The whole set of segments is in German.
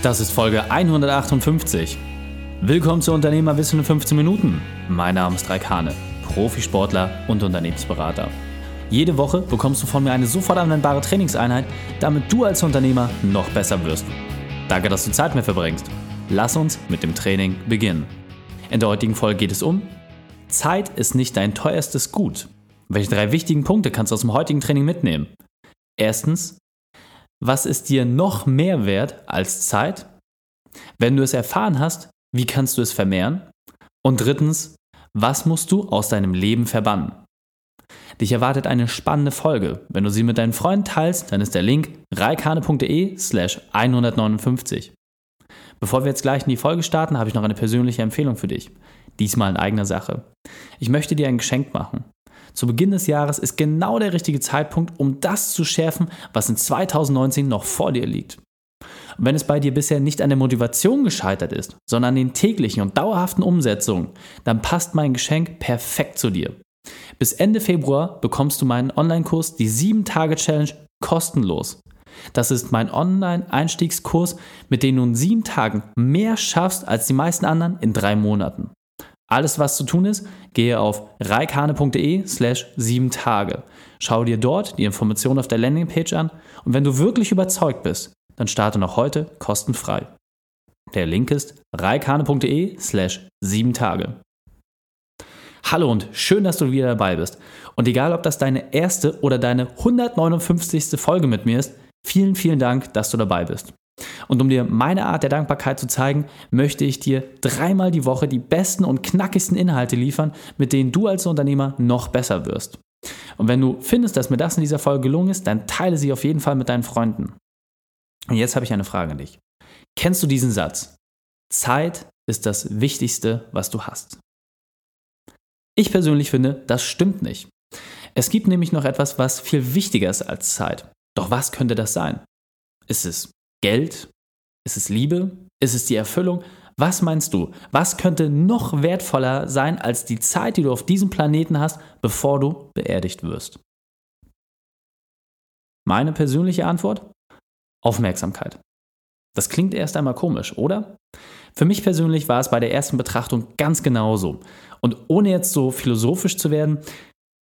Das ist Folge 158. Willkommen zu Unternehmerwissen in 15 Minuten. Mein Name ist Raikane, Profisportler und Unternehmensberater. Jede Woche bekommst du von mir eine sofort anwendbare Trainingseinheit, damit du als Unternehmer noch besser wirst. Danke, dass du Zeit mit verbringst. Lass uns mit dem Training beginnen. In der heutigen Folge geht es um Zeit ist nicht dein teuerstes Gut. Welche drei wichtigen Punkte kannst du aus dem heutigen Training mitnehmen? Erstens, was ist dir noch mehr wert als Zeit? Wenn du es erfahren hast, wie kannst du es vermehren? Und drittens, was musst du aus deinem Leben verbannen? Dich erwartet eine spannende Folge. Wenn du sie mit deinen Freunden teilst, dann ist der Link reikane.de slash 159. Bevor wir jetzt gleich in die Folge starten, habe ich noch eine persönliche Empfehlung für dich. Diesmal in eigener Sache. Ich möchte dir ein Geschenk machen. Zu Beginn des Jahres ist genau der richtige Zeitpunkt, um das zu schärfen, was in 2019 noch vor dir liegt. Und wenn es bei dir bisher nicht an der Motivation gescheitert ist, sondern an den täglichen und dauerhaften Umsetzungen, dann passt mein Geschenk perfekt zu dir. Bis Ende Februar bekommst du meinen Online-Kurs, die 7-Tage-Challenge, kostenlos. Das ist mein Online-Einstiegskurs, mit dem du in sieben Tagen mehr schaffst als die meisten anderen in drei Monaten. Alles, was zu tun ist, gehe auf reikane.de slash sieben Tage. Schau dir dort die Informationen auf der Landingpage an und wenn du wirklich überzeugt bist, dann starte noch heute kostenfrei. Der Link ist reikane.de slash sieben Tage. Hallo und schön, dass du wieder dabei bist. Und egal, ob das deine erste oder deine 159. Folge mit mir ist, vielen, vielen Dank, dass du dabei bist. Und um dir meine Art der Dankbarkeit zu zeigen, möchte ich dir dreimal die Woche die besten und knackigsten Inhalte liefern, mit denen du als Unternehmer noch besser wirst. Und wenn du findest, dass mir das in dieser Folge gelungen ist, dann teile sie auf jeden Fall mit deinen Freunden. Und jetzt habe ich eine Frage an dich. Kennst du diesen Satz? Zeit ist das Wichtigste, was du hast. Ich persönlich finde, das stimmt nicht. Es gibt nämlich noch etwas, was viel wichtiger ist als Zeit. Doch was könnte das sein? Ist es Geld? Ist es Liebe? Ist es die Erfüllung? Was meinst du? Was könnte noch wertvoller sein als die Zeit, die du auf diesem Planeten hast, bevor du beerdigt wirst? Meine persönliche Antwort? Aufmerksamkeit. Das klingt erst einmal komisch, oder? Für mich persönlich war es bei der ersten Betrachtung ganz genauso. Und ohne jetzt so philosophisch zu werden,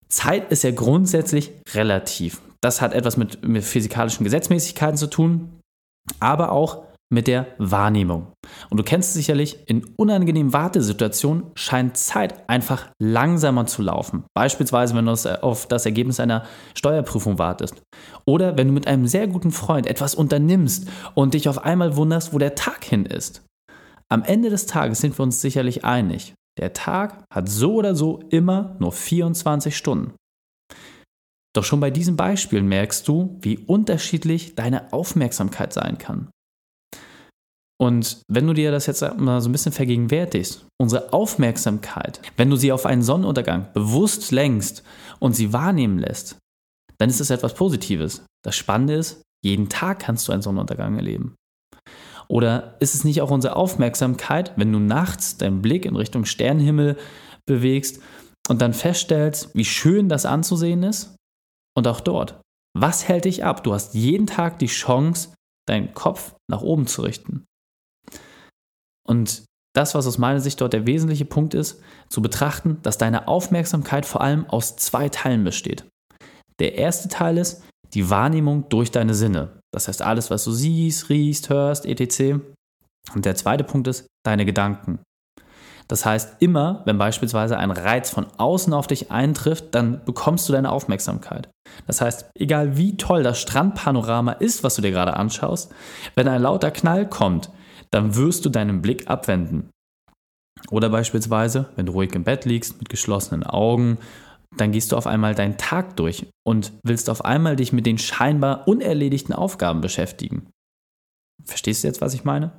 Zeit ist ja grundsätzlich relativ. Das hat etwas mit, mit physikalischen Gesetzmäßigkeiten zu tun aber auch mit der Wahrnehmung. Und du kennst sicherlich, in unangenehmen Wartesituationen scheint Zeit einfach langsamer zu laufen. Beispielsweise, wenn du auf das Ergebnis einer Steuerprüfung wartest. Oder wenn du mit einem sehr guten Freund etwas unternimmst und dich auf einmal wunderst, wo der Tag hin ist. Am Ende des Tages sind wir uns sicherlich einig. Der Tag hat so oder so immer nur 24 Stunden. Doch schon bei diesen Beispielen merkst du, wie unterschiedlich deine Aufmerksamkeit sein kann. Und wenn du dir das jetzt mal so ein bisschen vergegenwärtigst, unsere Aufmerksamkeit, wenn du sie auf einen Sonnenuntergang bewusst lenkst und sie wahrnehmen lässt, dann ist es etwas Positives. Das Spannende ist, jeden Tag kannst du einen Sonnenuntergang erleben. Oder ist es nicht auch unsere Aufmerksamkeit, wenn du nachts deinen Blick in Richtung Sternenhimmel bewegst und dann feststellst, wie schön das anzusehen ist? Und auch dort, was hält dich ab? Du hast jeden Tag die Chance, deinen Kopf nach oben zu richten. Und das, was aus meiner Sicht dort der wesentliche Punkt ist, zu betrachten, dass deine Aufmerksamkeit vor allem aus zwei Teilen besteht. Der erste Teil ist die Wahrnehmung durch deine Sinne. Das heißt alles, was du siehst, riechst, hörst, etc. Und der zweite Punkt ist deine Gedanken. Das heißt, immer, wenn beispielsweise ein Reiz von außen auf dich eintrifft, dann bekommst du deine Aufmerksamkeit. Das heißt, egal wie toll das Strandpanorama ist, was du dir gerade anschaust, wenn ein lauter Knall kommt, dann wirst du deinen Blick abwenden. Oder beispielsweise, wenn du ruhig im Bett liegst mit geschlossenen Augen, dann gehst du auf einmal deinen Tag durch und willst auf einmal dich mit den scheinbar unerledigten Aufgaben beschäftigen. Verstehst du jetzt, was ich meine?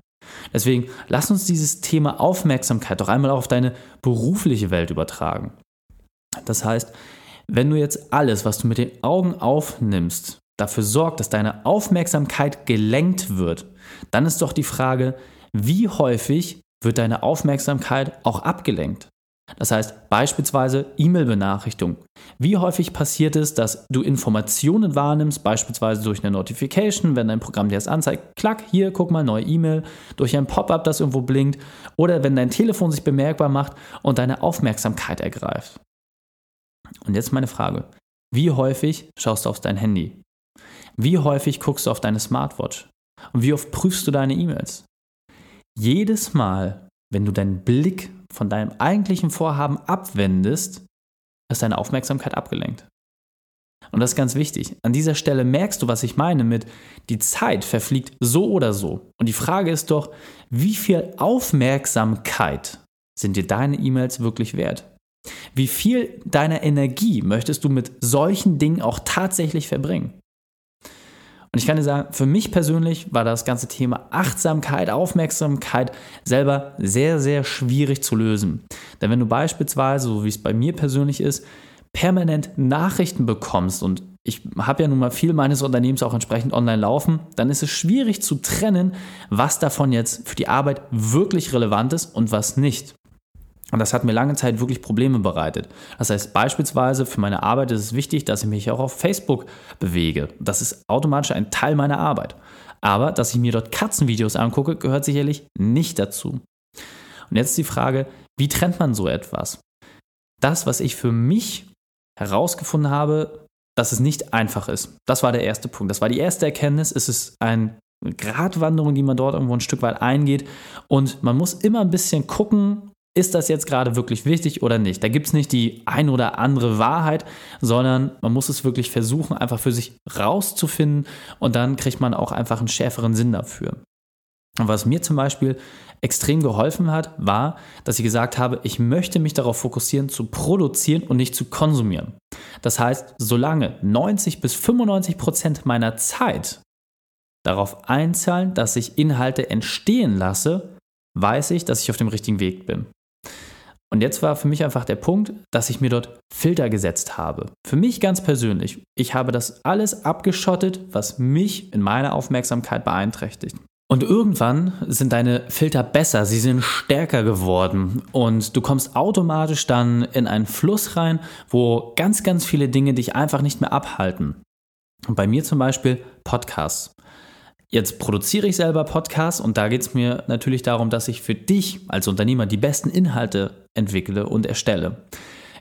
Deswegen lass uns dieses Thema Aufmerksamkeit doch einmal auf deine berufliche Welt übertragen. Das heißt, wenn du jetzt alles, was du mit den Augen aufnimmst, dafür sorgt, dass deine Aufmerksamkeit gelenkt wird, dann ist doch die Frage, wie häufig wird deine Aufmerksamkeit auch abgelenkt? Das heißt beispielsweise E-Mail-Benachrichtigung. Wie häufig passiert es, dass du Informationen wahrnimmst, beispielsweise durch eine Notification, wenn dein Programm dir das anzeigt, klack, hier, guck mal, neue E-Mail, durch ein Pop-up, das irgendwo blinkt, oder wenn dein Telefon sich bemerkbar macht und deine Aufmerksamkeit ergreift. Und jetzt meine Frage, wie häufig schaust du auf dein Handy? Wie häufig guckst du auf deine Smartwatch? Und wie oft prüfst du deine E-Mails? Jedes Mal, wenn du deinen Blick von deinem eigentlichen Vorhaben abwendest, ist deine Aufmerksamkeit abgelenkt. Und das ist ganz wichtig. An dieser Stelle merkst du, was ich meine mit, die Zeit verfliegt so oder so. Und die Frage ist doch, wie viel Aufmerksamkeit sind dir deine E-Mails wirklich wert? Wie viel deiner Energie möchtest du mit solchen Dingen auch tatsächlich verbringen? Und ich kann dir sagen, für mich persönlich war das ganze Thema Achtsamkeit, Aufmerksamkeit selber sehr, sehr schwierig zu lösen. Denn wenn du beispielsweise, so wie es bei mir persönlich ist, permanent Nachrichten bekommst und ich habe ja nun mal viel meines Unternehmens auch entsprechend online laufen, dann ist es schwierig zu trennen, was davon jetzt für die Arbeit wirklich relevant ist und was nicht. Und das hat mir lange Zeit wirklich Probleme bereitet. Das heißt, beispielsweise für meine Arbeit ist es wichtig, dass ich mich auch auf Facebook bewege. Das ist automatisch ein Teil meiner Arbeit. Aber dass ich mir dort Katzenvideos angucke, gehört sicherlich nicht dazu. Und jetzt die Frage, wie trennt man so etwas? Das, was ich für mich herausgefunden habe, dass es nicht einfach ist. Das war der erste Punkt. Das war die erste Erkenntnis. Es ist eine Gratwanderung, die man dort irgendwo ein Stück weit eingeht. Und man muss immer ein bisschen gucken, ist das jetzt gerade wirklich wichtig oder nicht? Da gibt es nicht die ein oder andere Wahrheit, sondern man muss es wirklich versuchen, einfach für sich rauszufinden und dann kriegt man auch einfach einen schärferen Sinn dafür. Und was mir zum Beispiel extrem geholfen hat, war, dass ich gesagt habe, ich möchte mich darauf fokussieren, zu produzieren und nicht zu konsumieren. Das heißt, solange 90 bis 95 Prozent meiner Zeit darauf einzahlen, dass ich Inhalte entstehen lasse, weiß ich, dass ich auf dem richtigen Weg bin. Und jetzt war für mich einfach der Punkt, dass ich mir dort Filter gesetzt habe. Für mich ganz persönlich. Ich habe das alles abgeschottet, was mich in meiner Aufmerksamkeit beeinträchtigt. Und irgendwann sind deine Filter besser, sie sind stärker geworden und du kommst automatisch dann in einen Fluss rein, wo ganz, ganz viele Dinge dich einfach nicht mehr abhalten. Und bei mir zum Beispiel Podcasts. Jetzt produziere ich selber Podcasts und da geht es mir natürlich darum, dass ich für dich als Unternehmer die besten Inhalte entwickle und erstelle.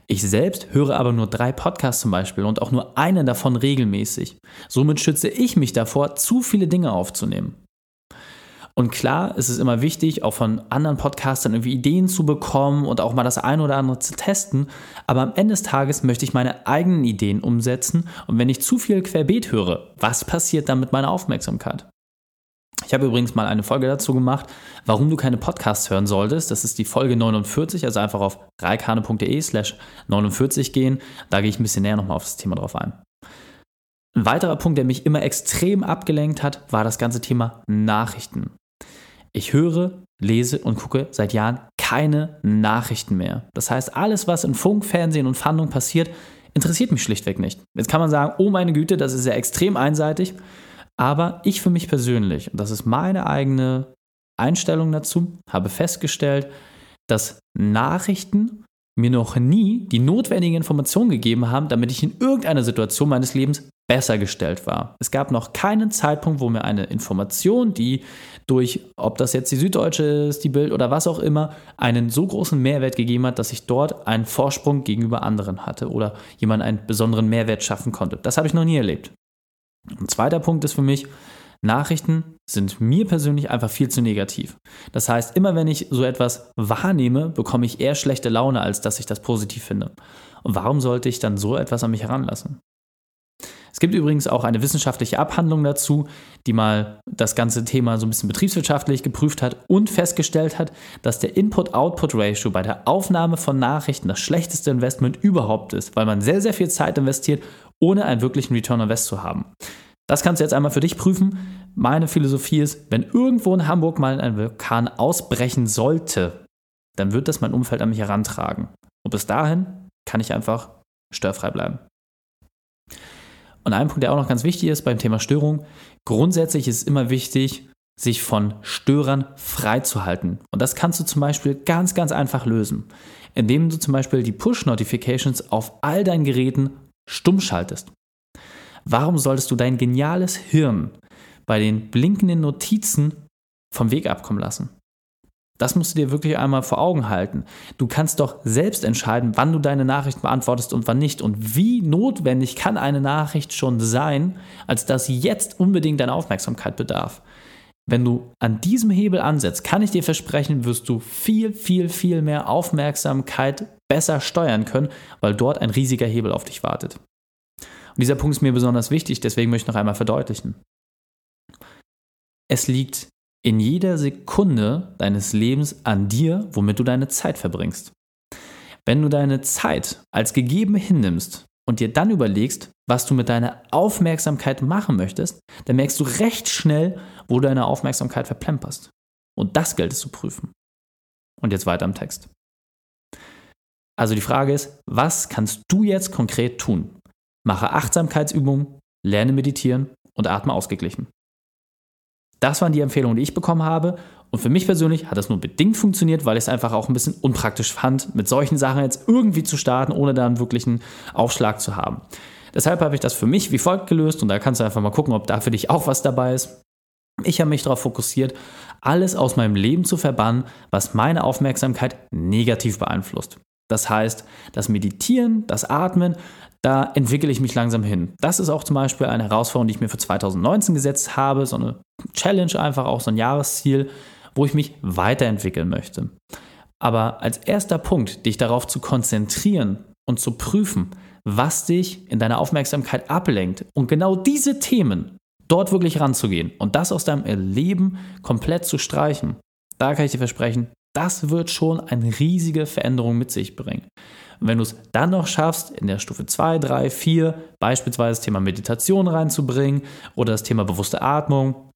Ich selbst höre aber nur drei Podcasts zum Beispiel und auch nur einen davon regelmäßig. Somit schütze ich mich davor, zu viele Dinge aufzunehmen. Und klar ist es immer wichtig, auch von anderen Podcastern irgendwie Ideen zu bekommen und auch mal das eine oder andere zu testen. Aber am Ende des Tages möchte ich meine eigenen Ideen umsetzen. Und wenn ich zu viel querbeet höre, was passiert dann mit meiner Aufmerksamkeit? Ich habe übrigens mal eine Folge dazu gemacht, warum du keine Podcasts hören solltest. Das ist die Folge 49, also einfach auf reikane.de slash 49 gehen. Da gehe ich ein bisschen näher nochmal auf das Thema drauf ein. Ein weiterer Punkt, der mich immer extrem abgelenkt hat, war das ganze Thema Nachrichten. Ich höre, lese und gucke seit Jahren keine Nachrichten mehr. Das heißt, alles, was in Funk, Fernsehen und Fandung passiert, interessiert mich schlichtweg nicht. Jetzt kann man sagen, oh meine Güte, das ist ja extrem einseitig. Aber ich für mich persönlich, und das ist meine eigene Einstellung dazu, habe festgestellt, dass Nachrichten mir noch nie die notwendigen Informationen gegeben haben, damit ich in irgendeiner Situation meines Lebens besser gestellt war. Es gab noch keinen Zeitpunkt, wo mir eine Information, die durch, ob das jetzt die Süddeutsche ist, die Bild oder was auch immer, einen so großen Mehrwert gegeben hat, dass ich dort einen Vorsprung gegenüber anderen hatte oder jemand einen besonderen Mehrwert schaffen konnte. Das habe ich noch nie erlebt. Ein zweiter Punkt ist für mich, Nachrichten sind mir persönlich einfach viel zu negativ. Das heißt, immer wenn ich so etwas wahrnehme, bekomme ich eher schlechte Laune, als dass ich das positiv finde. Und warum sollte ich dann so etwas an mich heranlassen? Es gibt übrigens auch eine wissenschaftliche Abhandlung dazu, die mal das ganze Thema so ein bisschen betriebswirtschaftlich geprüft hat und festgestellt hat, dass der Input-Output-Ratio bei der Aufnahme von Nachrichten das schlechteste Investment überhaupt ist, weil man sehr, sehr viel Zeit investiert, ohne einen wirklichen Return on Invest zu haben. Das kannst du jetzt einmal für dich prüfen. Meine Philosophie ist, wenn irgendwo in Hamburg mal ein Vulkan ausbrechen sollte, dann wird das mein Umfeld an mich herantragen. Und bis dahin kann ich einfach störfrei bleiben. Und ein Punkt, der auch noch ganz wichtig ist beim Thema Störung, grundsätzlich ist es immer wichtig, sich von Störern freizuhalten. Und das kannst du zum Beispiel ganz, ganz einfach lösen, indem du zum Beispiel die Push-Notifications auf all deinen Geräten stumm schaltest. Warum solltest du dein geniales Hirn bei den blinkenden Notizen vom Weg abkommen lassen? Das musst du dir wirklich einmal vor Augen halten. Du kannst doch selbst entscheiden, wann du deine Nachricht beantwortest und wann nicht. Und wie notwendig kann eine Nachricht schon sein, als dass jetzt unbedingt deine Aufmerksamkeit bedarf. Wenn du an diesem Hebel ansetzt, kann ich dir versprechen, wirst du viel, viel, viel mehr Aufmerksamkeit besser steuern können, weil dort ein riesiger Hebel auf dich wartet. Und dieser Punkt ist mir besonders wichtig, deswegen möchte ich noch einmal verdeutlichen. Es liegt in jeder Sekunde deines Lebens an dir, womit du deine Zeit verbringst. Wenn du deine Zeit als gegeben hinnimmst und dir dann überlegst, was du mit deiner Aufmerksamkeit machen möchtest, dann merkst du recht schnell, wo du deine Aufmerksamkeit verplemperst. Und das gilt es zu prüfen. Und jetzt weiter im Text. Also die Frage ist, was kannst du jetzt konkret tun? Mache Achtsamkeitsübungen, lerne meditieren und atme ausgeglichen. Das waren die Empfehlungen, die ich bekommen habe. Und für mich persönlich hat das nur bedingt funktioniert, weil ich es einfach auch ein bisschen unpraktisch fand, mit solchen Sachen jetzt irgendwie zu starten, ohne da einen wirklichen Aufschlag zu haben. Deshalb habe ich das für mich wie folgt gelöst und da kannst du einfach mal gucken, ob da für dich auch was dabei ist. Ich habe mich darauf fokussiert, alles aus meinem Leben zu verbannen, was meine Aufmerksamkeit negativ beeinflusst. Das heißt, das Meditieren, das Atmen, da entwickle ich mich langsam hin. Das ist auch zum Beispiel eine Herausforderung, die ich mir für 2019 gesetzt habe, so eine Challenge einfach, auch so ein Jahresziel, wo ich mich weiterentwickeln möchte. Aber als erster Punkt, dich darauf zu konzentrieren und zu prüfen, was dich in deiner Aufmerksamkeit ablenkt und genau diese Themen dort wirklich ranzugehen und das aus deinem Leben komplett zu streichen, da kann ich dir versprechen, das wird schon eine riesige Veränderung mit sich bringen. Und wenn du es dann noch schaffst, in der Stufe 2, 3, 4 beispielsweise das Thema Meditation reinzubringen oder das Thema bewusste Atmung,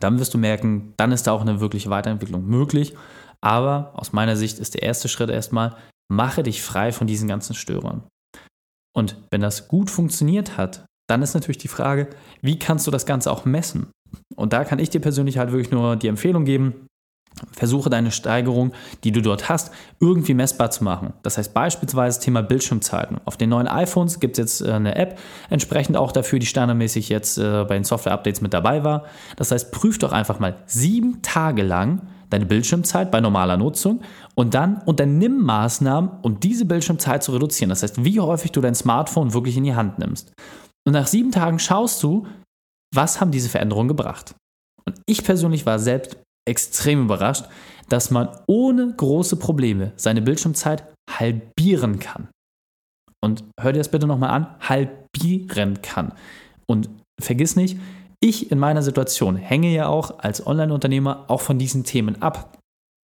dann wirst du merken, dann ist da auch eine wirkliche Weiterentwicklung möglich. Aber aus meiner Sicht ist der erste Schritt erstmal, mache dich frei von diesen ganzen Störern. Und wenn das gut funktioniert hat, dann ist natürlich die Frage, wie kannst du das Ganze auch messen? Und da kann ich dir persönlich halt wirklich nur die Empfehlung geben, Versuche deine Steigerung, die du dort hast, irgendwie messbar zu machen. Das heißt beispielsweise Thema Bildschirmzeiten. Auf den neuen iPhones gibt es jetzt äh, eine App, entsprechend auch dafür, die standardmäßig jetzt äh, bei den Software-Updates mit dabei war. Das heißt, prüf doch einfach mal sieben Tage lang deine Bildschirmzeit bei normaler Nutzung und dann unternimm Maßnahmen, um diese Bildschirmzeit zu reduzieren. Das heißt, wie häufig du dein Smartphone wirklich in die Hand nimmst. Und nach sieben Tagen schaust du, was haben diese Veränderungen gebracht. Und ich persönlich war selbst extrem überrascht, dass man ohne große Probleme seine Bildschirmzeit halbieren kann. Und hör dir das bitte nochmal an, halbieren kann. Und vergiss nicht, ich in meiner Situation hänge ja auch als Online-Unternehmer auch von diesen Themen ab.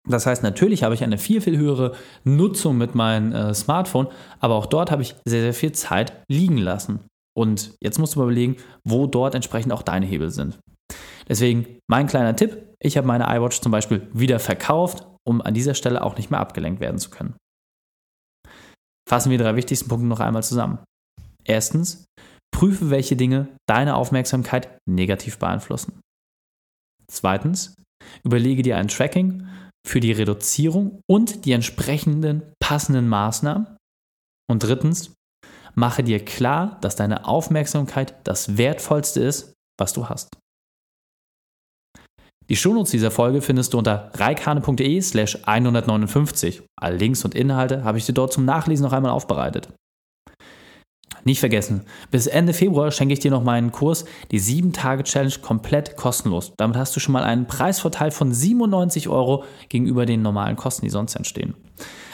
Das heißt, natürlich habe ich eine viel, viel höhere Nutzung mit meinem äh, Smartphone, aber auch dort habe ich sehr, sehr viel Zeit liegen lassen. Und jetzt musst du mal überlegen, wo dort entsprechend auch deine Hebel sind. Deswegen mein kleiner Tipp, ich habe meine iWatch zum Beispiel wieder verkauft, um an dieser Stelle auch nicht mehr abgelenkt werden zu können. Fassen wir die drei wichtigsten Punkte noch einmal zusammen. Erstens, prüfe, welche Dinge deine Aufmerksamkeit negativ beeinflussen. Zweitens, überlege dir ein Tracking für die Reduzierung und die entsprechenden passenden Maßnahmen. Und drittens, mache dir klar, dass deine Aufmerksamkeit das Wertvollste ist, was du hast. Die Shownotes dieser Folge findest du unter reikane.de slash 159. Alle Links und Inhalte habe ich dir dort zum Nachlesen noch einmal aufbereitet. Nicht vergessen, bis Ende Februar schenke ich dir noch meinen Kurs, die 7-Tage-Challenge, komplett kostenlos. Damit hast du schon mal einen Preisvorteil von 97 Euro gegenüber den normalen Kosten, die sonst entstehen.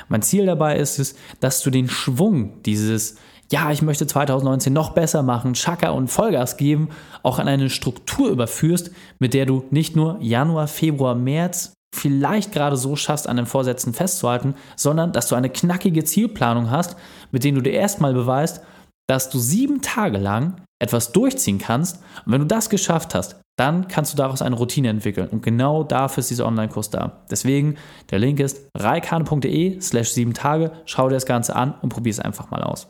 Mein Ziel dabei ist es, dass du den Schwung dieses ja, ich möchte 2019 noch besser machen, Chaka und Vollgas geben, auch an eine Struktur überführst, mit der du nicht nur Januar, Februar, März vielleicht gerade so schaffst, an den Vorsätzen festzuhalten, sondern dass du eine knackige Zielplanung hast, mit der du dir erstmal beweist, dass du sieben Tage lang etwas durchziehen kannst. Und wenn du das geschafft hast, dann kannst du daraus eine Routine entwickeln. Und genau dafür ist dieser Online-Kurs da. Deswegen, der Link ist reikane.de slash sieben Tage. Schau dir das Ganze an und probier es einfach mal aus.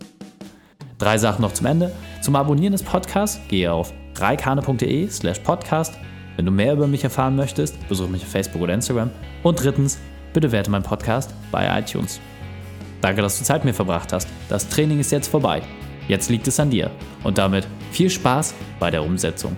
Drei Sachen noch zum Ende. Zum Abonnieren des Podcasts gehe auf reikane.de slash podcast. Wenn du mehr über mich erfahren möchtest, besuche mich auf Facebook oder Instagram. Und drittens, bitte werte meinen Podcast bei iTunes. Danke, dass du Zeit mit mir verbracht hast. Das Training ist jetzt vorbei. Jetzt liegt es an dir. Und damit viel Spaß bei der Umsetzung.